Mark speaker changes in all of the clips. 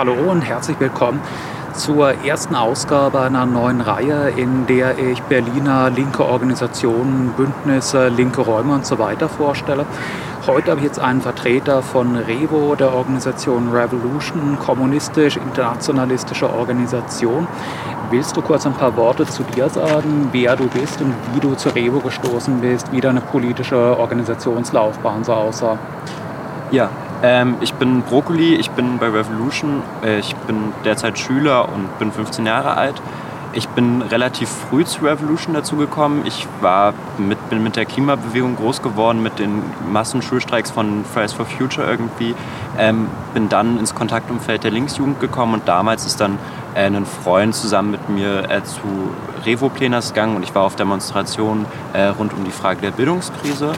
Speaker 1: Hallo und herzlich willkommen zur ersten Ausgabe einer neuen Reihe, in der ich Berliner linke Organisationen, Bündnisse, linke Räume und so weiter vorstelle. Heute habe ich jetzt einen Vertreter von Revo, der Organisation Revolution, kommunistisch-internationalistische Organisation. Willst du kurz ein paar Worte zu dir sagen, wer du bist und wie du zu Revo gestoßen bist, wie deine politische Organisationslaufbahn so aussah?
Speaker 2: Ja, ähm, ich bin Brokkoli, ich bin bei Revolution, äh, ich bin derzeit Schüler und bin 15 Jahre alt. Ich bin relativ früh zu Revolution dazugekommen. Ich war mit, bin mit der Klimabewegung groß geworden, mit den Massenschulstreiks von Fridays for Future irgendwie. Ähm, bin dann ins Kontaktumfeld der Linksjugend gekommen und damals ist dann äh, ein Freund zusammen mit mir äh, zu Revo Plenas gegangen und ich war auf Demonstrationen äh, rund um die Frage der Bildungskrise.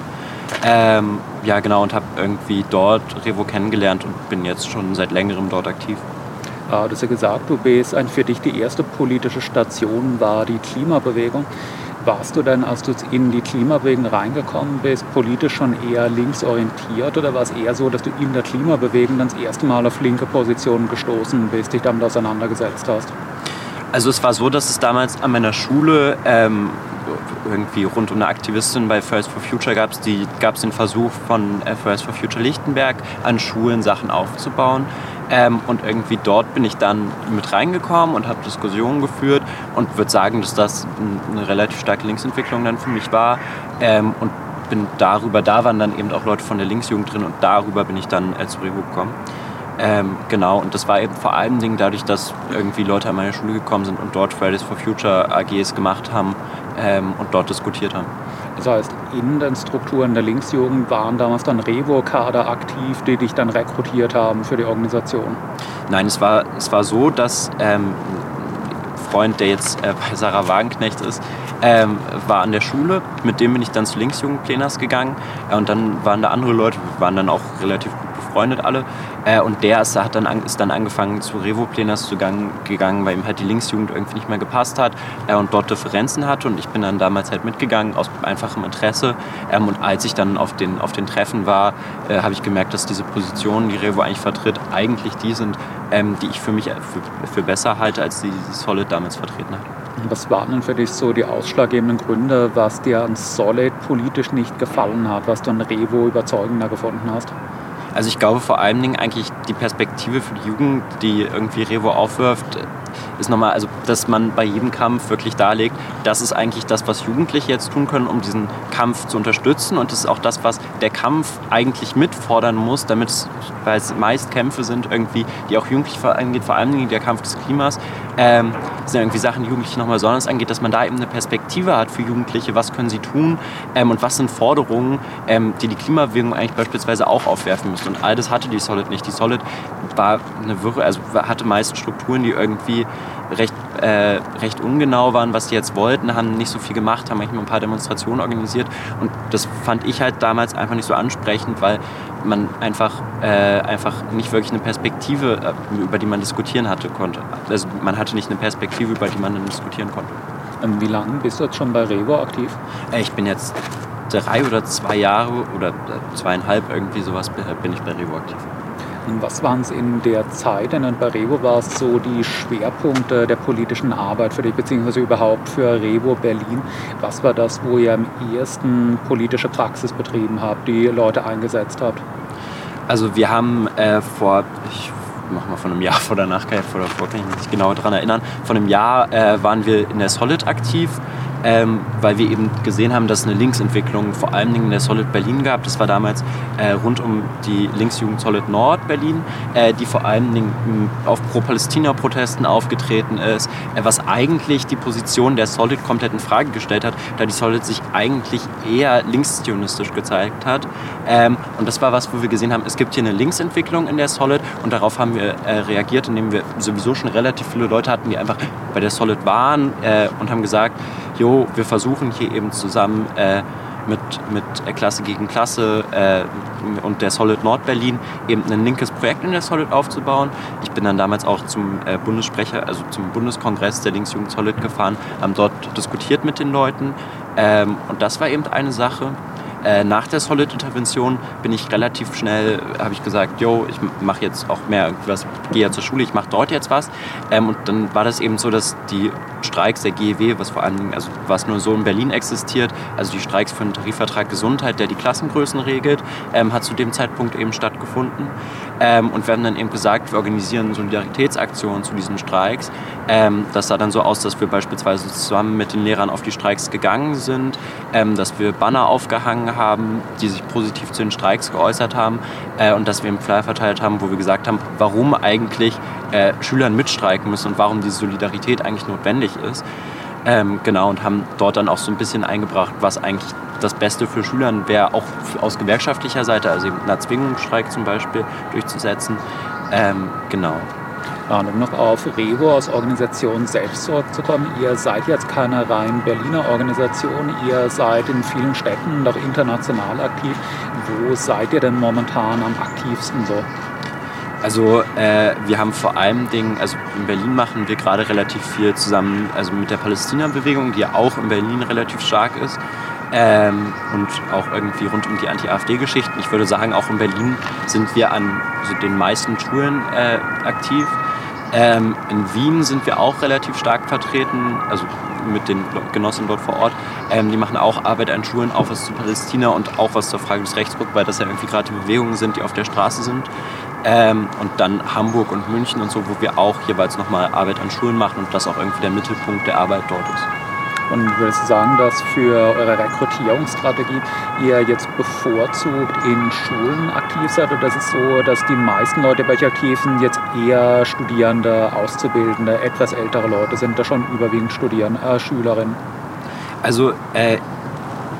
Speaker 2: Ähm, ja, genau, und habe irgendwie dort Revo kennengelernt und bin jetzt schon seit längerem dort aktiv.
Speaker 1: Ah, du hast ja gesagt, du bist für dich die erste politische Station war die Klimabewegung. Warst du denn, als du in die Klimabewegung reingekommen bist, politisch schon eher linksorientiert oder war es eher so, dass du in der Klimabewegung dann das erste Mal auf linke Positionen gestoßen bist, dich damit auseinandergesetzt hast?
Speaker 2: Also es war so, dass es damals an meiner Schule ähm, irgendwie rund um eine Aktivistin bei Fridays for Future gab es den Versuch von äh, Fridays for Future Lichtenberg an Schulen Sachen aufzubauen. Ähm, und irgendwie dort bin ich dann mit reingekommen und habe Diskussionen geführt und würde sagen, dass das eine relativ starke Linksentwicklung dann für mich war. Ähm, und bin darüber, da waren dann eben auch Leute von der Linksjugend drin und darüber bin ich dann äh, zu Revo gekommen. Ähm, genau, und das war eben vor allen Dingen dadurch, dass irgendwie Leute an meine Schule gekommen sind und dort Fridays for Future AGs gemacht haben ähm, und dort diskutiert haben.
Speaker 1: Das heißt, in den Strukturen der Linksjugend waren damals dann Revo-Kader aktiv, die dich dann rekrutiert haben für die Organisation?
Speaker 2: Nein, es war, es war so, dass ähm, ein Freund, der jetzt äh, bei Sarah Wagenknecht ist, ähm, war an der Schule. Mit dem bin ich dann zu Linksjugendplänas gegangen. Ja, und dann waren da andere Leute, wir waren dann auch relativ gut befreundet alle. Äh, und der ist, hat dann, ist dann angefangen zu Revo-Plänas gegangen, weil ihm halt die Linksjugend irgendwie nicht mehr gepasst hat äh, und dort Differenzen hatte. Und ich bin dann damals halt mitgegangen aus einfachem Interesse. Ähm, und als ich dann auf den, auf den Treffen war, äh, habe ich gemerkt, dass diese Positionen, die Revo eigentlich vertritt, eigentlich die sind, ähm, die ich für mich für, für besser halte, als die, die Solid damals vertreten hat.
Speaker 1: Was waren denn für dich so die ausschlaggebenden Gründe, was dir an Solid politisch nicht gefallen hat, was du an Revo überzeugender gefunden hast?
Speaker 2: Also ich glaube vor allen Dingen eigentlich die Perspektive für die Jugend, die irgendwie Revo aufwirft, ist nochmal, also dass man bei jedem Kampf wirklich darlegt, das ist eigentlich das, was Jugendliche jetzt tun können, um diesen Kampf zu unterstützen. Und das ist auch das, was der Kampf eigentlich mitfordern muss, damit es, weil es meist Kämpfe sind, irgendwie, die auch Jugendliche angeht, vor allem der Kampf des Klimas, ähm, sind irgendwie Sachen, die Jugendliche nochmal besonders angeht, dass man da eben eine Perspektive hat für Jugendliche, was können sie tun ähm, und was sind Forderungen, ähm, die die Klimabewegung eigentlich beispielsweise auch aufwerfen müsste. Und all das hatte die Solid nicht. Die Solid war eine Wirre, also hatte meist Strukturen, die irgendwie recht, äh, recht ungenau waren, was die jetzt wollten, haben nicht so viel gemacht, haben manchmal ein paar Demonstrationen organisiert und das fand ich halt damals einfach nicht so ansprechend, weil man einfach, äh, einfach nicht wirklich eine Perspektive, äh, über die man diskutieren hatte, konnte. Also man hatte nicht eine Perspektive, über die man dann diskutieren konnte.
Speaker 1: Ähm, wie lange bist du jetzt schon bei Revo aktiv?
Speaker 2: Äh, ich bin jetzt drei oder zwei Jahre oder äh, zweieinhalb irgendwie sowas bin ich bei Revo aktiv.
Speaker 1: Was waren es in der Zeit, in bei Revo war es so die Schwerpunkte der politischen Arbeit für dich, beziehungsweise überhaupt für Revo Berlin? Was war das, wo ihr am ersten politische Praxis betrieben habt, die Leute eingesetzt habt?
Speaker 2: Also wir haben äh, vor, ich mach mal von einem Jahr vor danach, vor davor kann ich mich nicht genau daran erinnern, von einem Jahr äh, waren wir in der Solid aktiv ähm, weil wir eben gesehen haben, dass es eine Linksentwicklung vor allen Dingen in der Solid Berlin gab. Das war damals äh, rund um die Linksjugend Solid Nord Berlin, äh, die vor allen Dingen auf Pro-Palästina-Protesten aufgetreten ist, äh, was eigentlich die Position der Solid komplett in Frage gestellt hat, da die Solid sich eigentlich eher linkszionistisch gezeigt hat. Ähm, und das war was, wo wir gesehen haben, es gibt hier eine Linksentwicklung in der Solid und darauf haben wir äh, reagiert, indem wir sowieso schon relativ viele Leute hatten, die einfach bei der Solid waren äh, und haben gesagt, jo, wir versuchen hier eben zusammen äh, mit, mit Klasse gegen Klasse äh, und der Solid Nordberlin eben ein linkes Projekt in der Solid aufzubauen. Ich bin dann damals auch zum äh, Bundessprecher, also zum Bundeskongress der Linksjugend Solid gefahren, haben dort diskutiert mit den Leuten ähm, und das war eben eine Sache. Äh, nach der Solid-Intervention bin ich relativ schnell, habe ich gesagt, yo, ich mache jetzt auch mehr was, gehe ja zur Schule, ich mache dort jetzt was. Ähm, und dann war das eben so, dass die Streiks der GEW, was vor allem, also was nur so in Berlin existiert, also die Streiks für den Tarifvertrag Gesundheit, der die Klassengrößen regelt, ähm, hat zu dem Zeitpunkt eben stattgefunden. Ähm, und wir haben dann eben gesagt, wir organisieren Solidaritätsaktionen zu diesen Streiks. Ähm, das sah dann so aus, dass wir beispielsweise zusammen mit den Lehrern auf die Streiks gegangen sind, ähm, dass wir Banner aufgehangen haben, die sich positiv zu den Streiks geäußert haben äh, und dass wir einen Flyer verteilt haben, wo wir gesagt haben, warum eigentlich äh, Schülern mitstreiken müssen und warum diese Solidarität eigentlich notwendig ist. Ähm, genau, und haben dort dann auch so ein bisschen eingebracht, was eigentlich das Beste für Schülern wäre, auch aus gewerkschaftlicher Seite, also eben einen Erzwingungsstreik zum Beispiel durchzusetzen. Ähm, genau.
Speaker 1: Um noch auf Revo als Organisation selbst zurückzukommen, ihr seid jetzt keine rein Berliner Organisation, ihr seid in vielen Städten auch international aktiv. Wo seid ihr denn momentan am aktivsten so?
Speaker 2: Also äh, wir haben vor allem Dingen, also in Berlin machen wir gerade relativ viel zusammen, also mit der Palästina-Bewegung, die ja auch in Berlin relativ stark ist. Ähm, und auch irgendwie rund um die Anti-AfD-Geschichten. Ich würde sagen, auch in Berlin sind wir an also den meisten Schulen äh, aktiv. Ähm, in Wien sind wir auch relativ stark vertreten, also mit den Genossen dort vor Ort. Ähm, die machen auch Arbeit an Schulen, auch was zu Palästina und auch was zur Frage des Rechtsrucks, weil das ja irgendwie gerade die Bewegungen sind, die auf der Straße sind. Ähm, und dann Hamburg und München und so, wo wir auch jeweils nochmal Arbeit an Schulen machen und das auch irgendwie der Mittelpunkt der Arbeit dort ist.
Speaker 1: Und würdest du sagen, dass für eure Rekrutierungsstrategie ihr jetzt bevorzugt in Schulen aktiv seid oder ist es so, dass die meisten Leute bei euch aktiv sind jetzt eher Studierende, Auszubildende, etwas ältere Leute sind da schon überwiegend Studierende, äh, Schülerinnen?
Speaker 2: Also äh,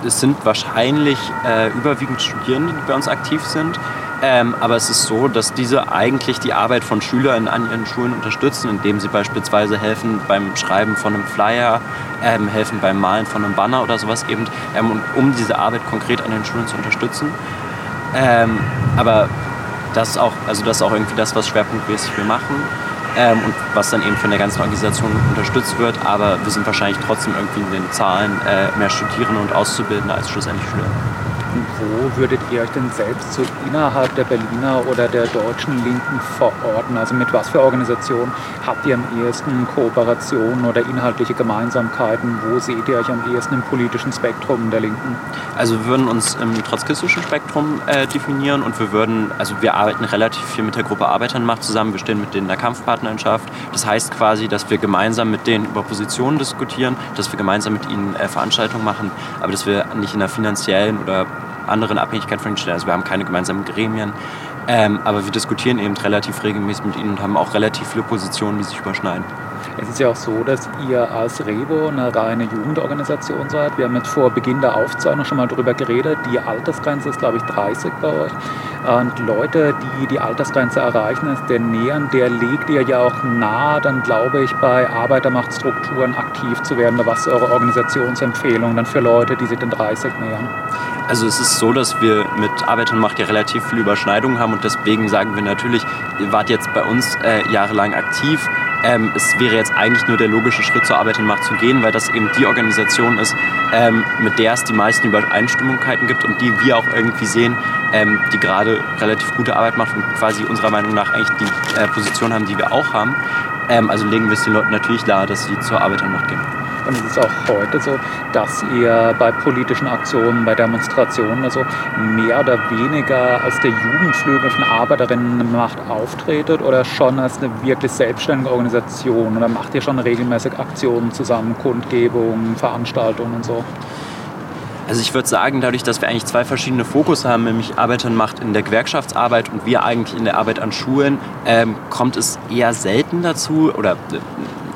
Speaker 2: es sind wahrscheinlich äh, überwiegend Studierende, die bei uns aktiv sind. Ähm, aber es ist so, dass diese eigentlich die Arbeit von Schülern an ihren Schulen unterstützen, indem sie beispielsweise helfen beim Schreiben von einem Flyer, ähm, helfen beim Malen von einem Banner oder sowas eben, ähm, um diese Arbeit konkret an den Schulen zu unterstützen. Ähm, aber das ist auch, also das auch irgendwie das, was schwerpunktmäßig wir machen. Ähm, und was dann eben von der ganzen Organisation unterstützt wird. Aber wir sind wahrscheinlich trotzdem irgendwie in den Zahlen äh, mehr Studierende und Auszubildende als schlussendlich Schüler
Speaker 1: wo würdet ihr euch denn selbst so innerhalb der Berliner oder der deutschen Linken verorten? Also mit was für Organisationen habt ihr am ehesten Kooperationen oder inhaltliche Gemeinsamkeiten? Wo seht ihr euch am ehesten im politischen Spektrum der Linken?
Speaker 2: Also wir würden uns im trotzkistischen Spektrum äh, definieren und wir würden, also wir arbeiten relativ viel mit der Gruppe Arbeiternmacht zusammen, wir stehen mit denen in der Kampfpartnerschaft. Das heißt quasi, dass wir gemeinsam mit denen über Positionen diskutieren, dass wir gemeinsam mit ihnen äh, Veranstaltungen machen, aber dass wir nicht in einer finanziellen oder anderen Abhängigkeit von den Städten. Also wir haben keine gemeinsamen Gremien, ähm, aber wir diskutieren eben relativ regelmäßig mit ihnen und haben auch relativ viele Positionen, die sich überschneiden.
Speaker 1: Es ist ja auch so, dass ihr als Revo eine reine Jugendorganisation seid. Wir haben jetzt vor Beginn der Aufzeichnung schon mal darüber geredet. Die Altersgrenze ist, glaube ich, 30 bei euch. Und Leute, die die Altersgrenze erreichen, ist der nähern, der legt ihr ja auch nahe, dann glaube ich, bei Arbeitermachtstrukturen aktiv zu werden. Was ist eure Organisationsempfehlung dann für Leute, die sich den 30 nähern?
Speaker 2: Also es ist so, dass wir mit Arbeit und Macht ja relativ viele Überschneidungen haben und deswegen sagen wir natürlich, ihr wart jetzt bei uns äh, jahrelang aktiv. Ähm, es wäre jetzt eigentlich nur der logische Schritt zur Arbeit und Macht zu gehen, weil das eben die Organisation ist, ähm, mit der es die meisten Übereinstimmungkeiten gibt und die wir auch irgendwie sehen, ähm, die gerade relativ gute Arbeit macht und quasi unserer Meinung nach eigentlich die äh, Position haben, die wir auch haben. Ähm, also legen wir es den Leuten natürlich nahe, dass sie zur Arbeit und Macht gehen.
Speaker 1: Und es ist auch heute so, dass ihr bei politischen Aktionen, bei Demonstrationen also mehr oder weniger als der Jugendflügel von Arbeiterinnenmacht auftretet oder schon als eine wirklich selbstständige Organisation? Oder macht ihr schon regelmäßig Aktionen zusammen, Kundgebungen, Veranstaltungen und so?
Speaker 2: Also ich würde sagen, dadurch, dass wir eigentlich zwei verschiedene Fokus haben, nämlich Arbeiternmacht in der Gewerkschaftsarbeit und wir eigentlich in der Arbeit an Schulen, ähm, kommt es eher selten dazu oder äh,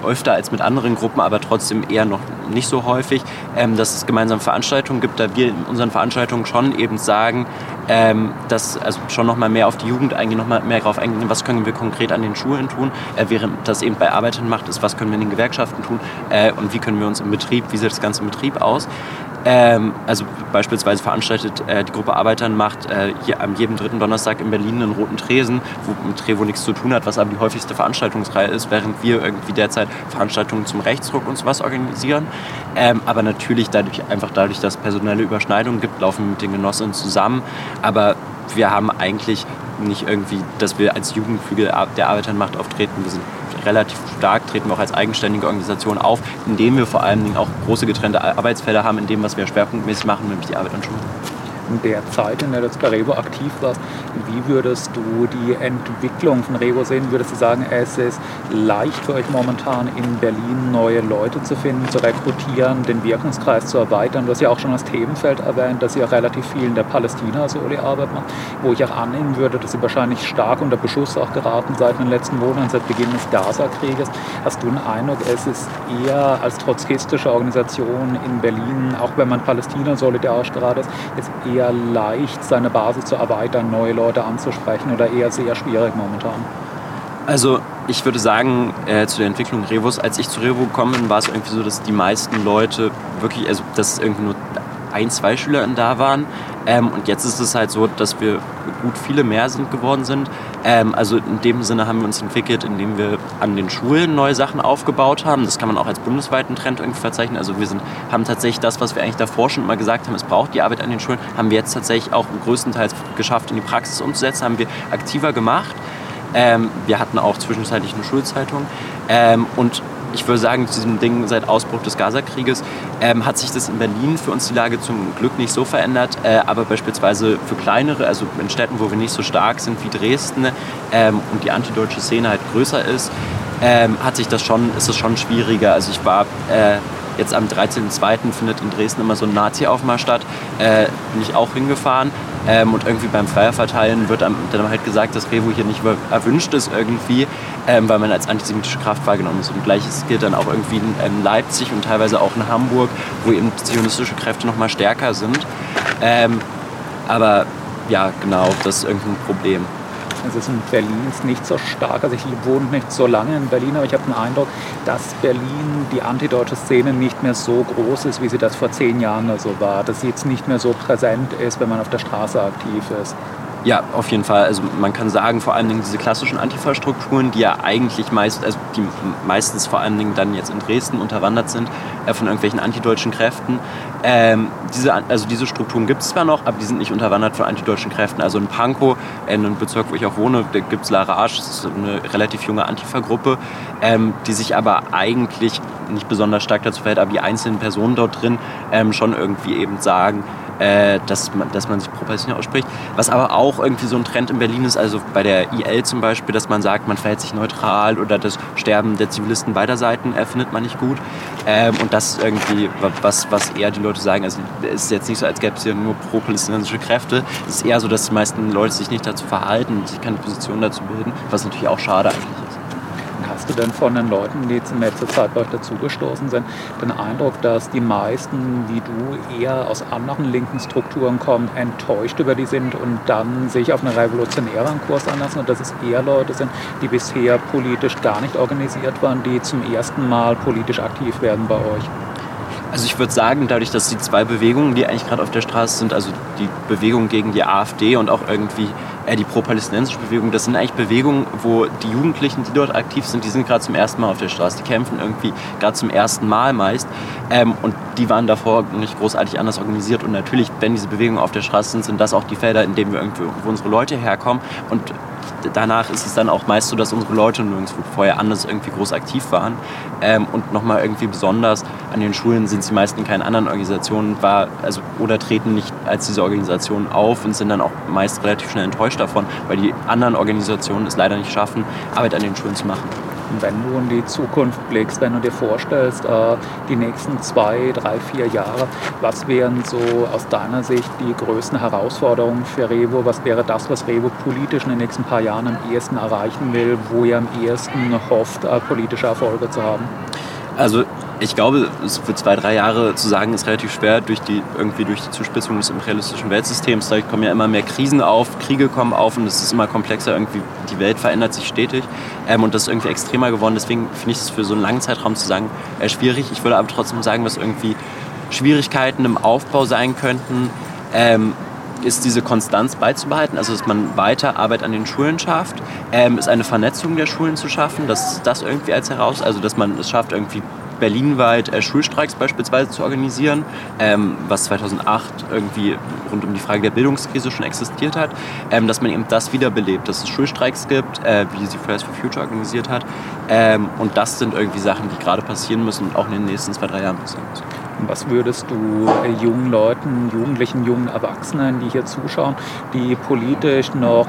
Speaker 2: öfter als mit anderen Gruppen, aber trotzdem eher noch nicht so häufig, ähm, dass es gemeinsame Veranstaltungen gibt, da wir in unseren Veranstaltungen schon eben sagen, ähm, dass also schon noch mal mehr auf die Jugend eingehen, noch mal mehr darauf eingehen, was können wir konkret an den Schulen tun, äh, während das eben bei Arbeitern macht, ist, was können wir in den Gewerkschaften tun äh, und wie können wir uns im Betrieb, wie sieht das Ganze im Betrieb aus. Ähm, also beispielsweise veranstaltet äh, die Gruppe Arbeitern macht äh, hier am jedem dritten Donnerstag in Berlin einen roten Tresen, wo mit Trevo nichts zu tun hat, was aber die häufigste Veranstaltungsreihe ist, während wir irgendwie derzeit Veranstaltungen zum Rechtsruck und sowas organisieren. Ähm, aber natürlich dadurch, einfach dadurch, dass es personelle Überschneidungen gibt, laufen wir mit den Genossinnen zusammen. Aber wir haben eigentlich nicht irgendwie, dass wir als Jugendflügel der Arbeitermacht auftreten. Wir sind relativ stark, treten wir auch als eigenständige Organisation auf, indem wir vor allen Dingen auch große getrennte Arbeitsfelder haben, in dem, was wir schwerpunktmäßig machen, nämlich die Arbeit an Schulen
Speaker 1: in der Zeit, in der du jetzt bei Revo aktiv warst, wie würdest du die Entwicklung von Revo sehen? Würdest du sagen, es ist leicht für euch momentan in Berlin neue Leute zu finden, zu rekrutieren, den Wirkungskreis zu erweitern? Du hast ja auch schon das Themenfeld erwähnt, dass ihr relativ viel in der Palästina-Soli-Arbeit macht, wo ich auch annehmen würde, dass ihr wahrscheinlich stark unter Beschuss auch geraten seit den letzten Monaten, seit Beginn des Gaza-Krieges. Hast du einen Eindruck, es ist eher als trotzkistische Organisation in Berlin, auch wenn man Palästina solidarisch gerade ist, ist eher eher leicht, seine Basis zu erweitern, neue Leute anzusprechen oder eher sehr schwierig momentan?
Speaker 2: Also ich würde sagen, äh, zu der Entwicklung Revos, als ich zu Revo gekommen bin, war es irgendwie so, dass die meisten Leute wirklich, also dass irgendwie nur ein, zwei Schüler da waren. Ähm, und jetzt ist es halt so, dass wir gut viele mehr sind geworden sind. Ähm, also in dem Sinne haben wir uns entwickelt, indem wir an den Schulen neue Sachen aufgebaut haben. Das kann man auch als bundesweiten Trend irgendwie verzeichnen. Also wir sind, haben tatsächlich das, was wir eigentlich davor schon mal gesagt haben, es braucht die Arbeit an den Schulen, haben wir jetzt tatsächlich auch größtenteils geschafft, in die Praxis umzusetzen, haben wir aktiver gemacht. Ähm, wir hatten auch zwischenzeitlich eine Schulzeitung. Ähm, und ich würde sagen, zu diesem Ding seit Ausbruch des Gazakrieges ähm, hat sich das in Berlin für uns die Lage zum Glück nicht so verändert, äh, aber beispielsweise für kleinere, also in Städten, wo wir nicht so stark sind wie Dresden ähm, und die antideutsche Szene halt größer ist, ähm, hat sich das schon, ist es schon schwieriger. Also ich war äh, jetzt am 13.02. findet in Dresden immer so ein Nazi-Aufmarsch statt, äh, bin ich auch hingefahren. Ähm, und irgendwie beim Feierverteilen wird dann halt gesagt, dass Revo hier nicht erwünscht ist irgendwie, ähm, weil man als antisemitische Kraft wahrgenommen ist. Und gleiches gilt dann auch irgendwie in Leipzig und teilweise auch in Hamburg, wo eben zionistische Kräfte noch mal stärker sind. Ähm, aber ja, genau, das ist irgendwie ein Problem.
Speaker 1: Es ist in Berlin nicht so stark. Also ich wohne nicht so lange in Berlin, aber ich habe den Eindruck, dass Berlin die antideutsche Szene nicht mehr so groß ist, wie sie das vor zehn Jahren so war. Dass sie jetzt nicht mehr so präsent ist, wenn man auf der Straße aktiv ist.
Speaker 2: Ja, auf jeden Fall. Also man kann sagen, vor allen Dingen diese klassischen Antifa-Strukturen, die ja eigentlich meist, also die meistens vor allen Dingen dann jetzt in Dresden unterwandert sind äh, von irgendwelchen antideutschen Kräften. Ähm, diese, also diese Strukturen gibt es zwar noch, aber die sind nicht unterwandert von antideutschen Kräften. Also in Pankow, in einem Bezirk, wo ich auch wohne, gibt es Larage, das ist eine relativ junge Antifa-Gruppe, ähm, die sich aber eigentlich nicht besonders stark dazu verhält, aber die einzelnen Personen dort drin ähm, schon irgendwie eben sagen, äh, dass, man, dass man sich pro Palästina ausspricht. Was aber auch irgendwie so ein Trend in Berlin ist, also bei der IL zum Beispiel, dass man sagt, man verhält sich neutral oder das Sterben der Zivilisten beider Seiten erfindet man nicht gut. Ähm, und das irgendwie, was, was eher die Leute sagen. Also es ist jetzt nicht so, als gäbe es hier nur pro-palästinensische Kräfte. Es ist eher so, dass die meisten Leute sich nicht dazu verhalten, sich keine Position dazu bilden, was natürlich auch schade eigentlich.
Speaker 1: Hast du denn von den Leuten, die jetzt in letzter Zeit bei euch dazugestoßen sind, den Eindruck, dass die meisten, wie du, eher aus anderen linken Strukturen kommen, enttäuscht über die sind und dann sich auf einen revolutionären Kurs anlassen und dass es eher Leute sind, die bisher politisch gar nicht organisiert waren, die zum ersten Mal politisch aktiv werden bei euch?
Speaker 2: Also ich würde sagen, dadurch, dass die zwei Bewegungen, die eigentlich gerade auf der Straße sind, also die Bewegung gegen die AfD und auch irgendwie äh, die pro-palästinensische Bewegung, das sind eigentlich Bewegungen, wo die Jugendlichen, die dort aktiv sind, die sind gerade zum ersten Mal auf der Straße. Die kämpfen irgendwie gerade zum ersten Mal meist. Ähm, und die waren davor nicht großartig anders organisiert. Und natürlich, wenn diese Bewegungen auf der Straße sind, sind das auch die Felder, in denen wir irgendwie, wo unsere Leute herkommen. Und danach ist es dann auch meist so, dass unsere Leute nirgendwo vorher anders irgendwie groß aktiv waren. Ähm, und nochmal irgendwie besonders an den Schulen sind sie meist in keinen anderen Organisationen war, also, oder treten nicht als diese Organisationen auf und sind dann auch meist relativ schnell enttäuscht davon, weil die anderen Organisationen es leider nicht schaffen, Arbeit an den Schulen zu machen
Speaker 1: wenn du in die Zukunft blickst, wenn du dir vorstellst, äh, die nächsten zwei, drei, vier Jahre, was wären so aus deiner Sicht die größten Herausforderungen für Revo? Was wäre das, was Revo politisch in den nächsten paar Jahren am ehesten erreichen will, wo ihr am ehesten hofft, äh, politische Erfolge zu haben?
Speaker 2: Also ich glaube, für zwei, drei Jahre zu sagen, ist relativ schwer durch die, irgendwie durch die Zuspitzung des imperialistischen Weltsystems. Da kommen ja immer mehr Krisen auf, Kriege kommen auf und es ist immer komplexer. Irgendwie die Welt verändert sich stetig ähm, und das ist irgendwie extremer geworden. Deswegen finde ich es für so einen langen Zeitraum zu sagen äh, schwierig. Ich würde aber trotzdem sagen, dass irgendwie Schwierigkeiten im Aufbau sein könnten. Ähm, ist diese Konstanz beizubehalten, also dass man weiter Arbeit an den Schulen schafft, ähm, ist eine Vernetzung der Schulen zu schaffen, dass das irgendwie als heraus, also dass man es schafft, irgendwie berlinweit äh, Schulstreiks beispielsweise zu organisieren, ähm, was 2008 irgendwie rund um die Frage der Bildungskrise schon existiert hat, ähm, dass man eben das wiederbelebt, dass es Schulstreiks gibt, äh, wie sie Fridays for Future organisiert hat. Ähm, und das sind irgendwie Sachen, die gerade passieren müssen und auch in den nächsten zwei, drei Jahren passieren müssen.
Speaker 1: Was würdest du äh, jungen Leuten, Jugendlichen, jungen Erwachsenen, die hier zuschauen, die politisch noch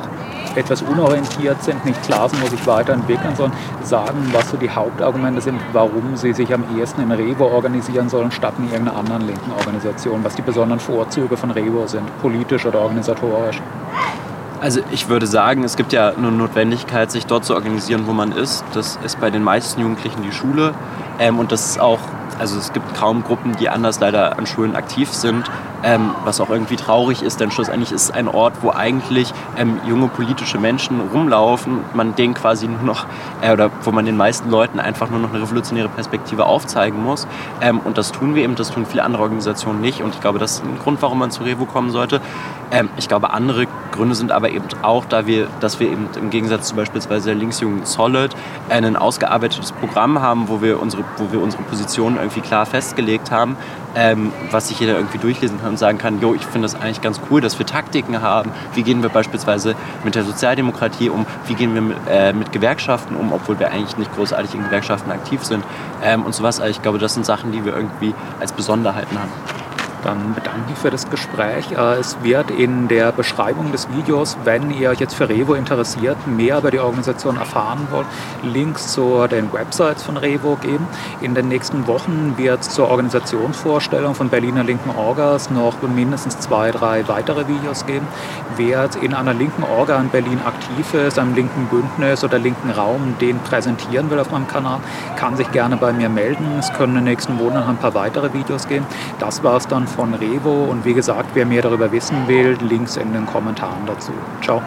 Speaker 1: etwas unorientiert sind, nicht klar sind, wo sich weiterentwickeln sollen, sagen, was so die Hauptargumente sind, warum sie sich am ehesten in Revo organisieren sollen, statt in irgendeiner anderen linken Organisation, was die besonderen Vorzüge von Revo sind, politisch oder organisatorisch.
Speaker 2: Also ich würde sagen, es gibt ja eine Notwendigkeit, sich dort zu organisieren, wo man ist. Das ist bei den meisten Jugendlichen die Schule. Ähm, und das ist auch also es gibt kaum Gruppen, die anders leider an Schulen aktiv sind, ähm, was auch irgendwie traurig ist, denn schlussendlich ist es ein Ort, wo eigentlich ähm, junge politische Menschen rumlaufen, man denen quasi nur noch, äh, oder wo man den meisten Leuten einfach nur noch eine revolutionäre Perspektive aufzeigen muss. Ähm, und das tun wir eben, das tun viele andere Organisationen nicht. Und ich glaube, das ist ein Grund, warum man zu Revo kommen sollte. Ähm, ich glaube, andere Gründe sind aber eben auch, da wir, dass wir eben im Gegensatz zu beispielsweise der Linksjugend Solid ein ausgearbeitetes Programm haben, wo wir unsere, wo wir unsere Positionen irgendwie klar festgelegt haben, ähm, was sich jeder irgendwie durchlesen kann und sagen kann, jo, ich finde das eigentlich ganz cool, dass wir Taktiken haben. Wie gehen wir beispielsweise mit der Sozialdemokratie um? Wie gehen wir mit, äh, mit Gewerkschaften um, obwohl wir eigentlich nicht großartig in Gewerkschaften aktiv sind? Ähm, und sowas. Also ich glaube, das sind Sachen, die wir irgendwie als Besonderheiten haben.
Speaker 1: Dann bedanke ich für das Gespräch. Äh, es wird in der Beschreibung des Videos, wenn ihr euch jetzt für Revo interessiert, mehr über die Organisation erfahren wollt, Links zu den Websites von Revo geben. In den nächsten Wochen wird es zur Organisationsvorstellung von Berliner Linken Orgas noch mindestens zwei, drei weitere Videos geben. Wer in einer linken Orga in Berlin aktiv ist, einem linken Bündnis oder linken Raum, den präsentieren will auf meinem Kanal, kann sich gerne bei mir melden. Es können in den nächsten Monaten ein paar weitere Videos geben. Das war es dann von Revo und wie gesagt, wer mehr darüber wissen will, Links in den Kommentaren dazu. Ciao.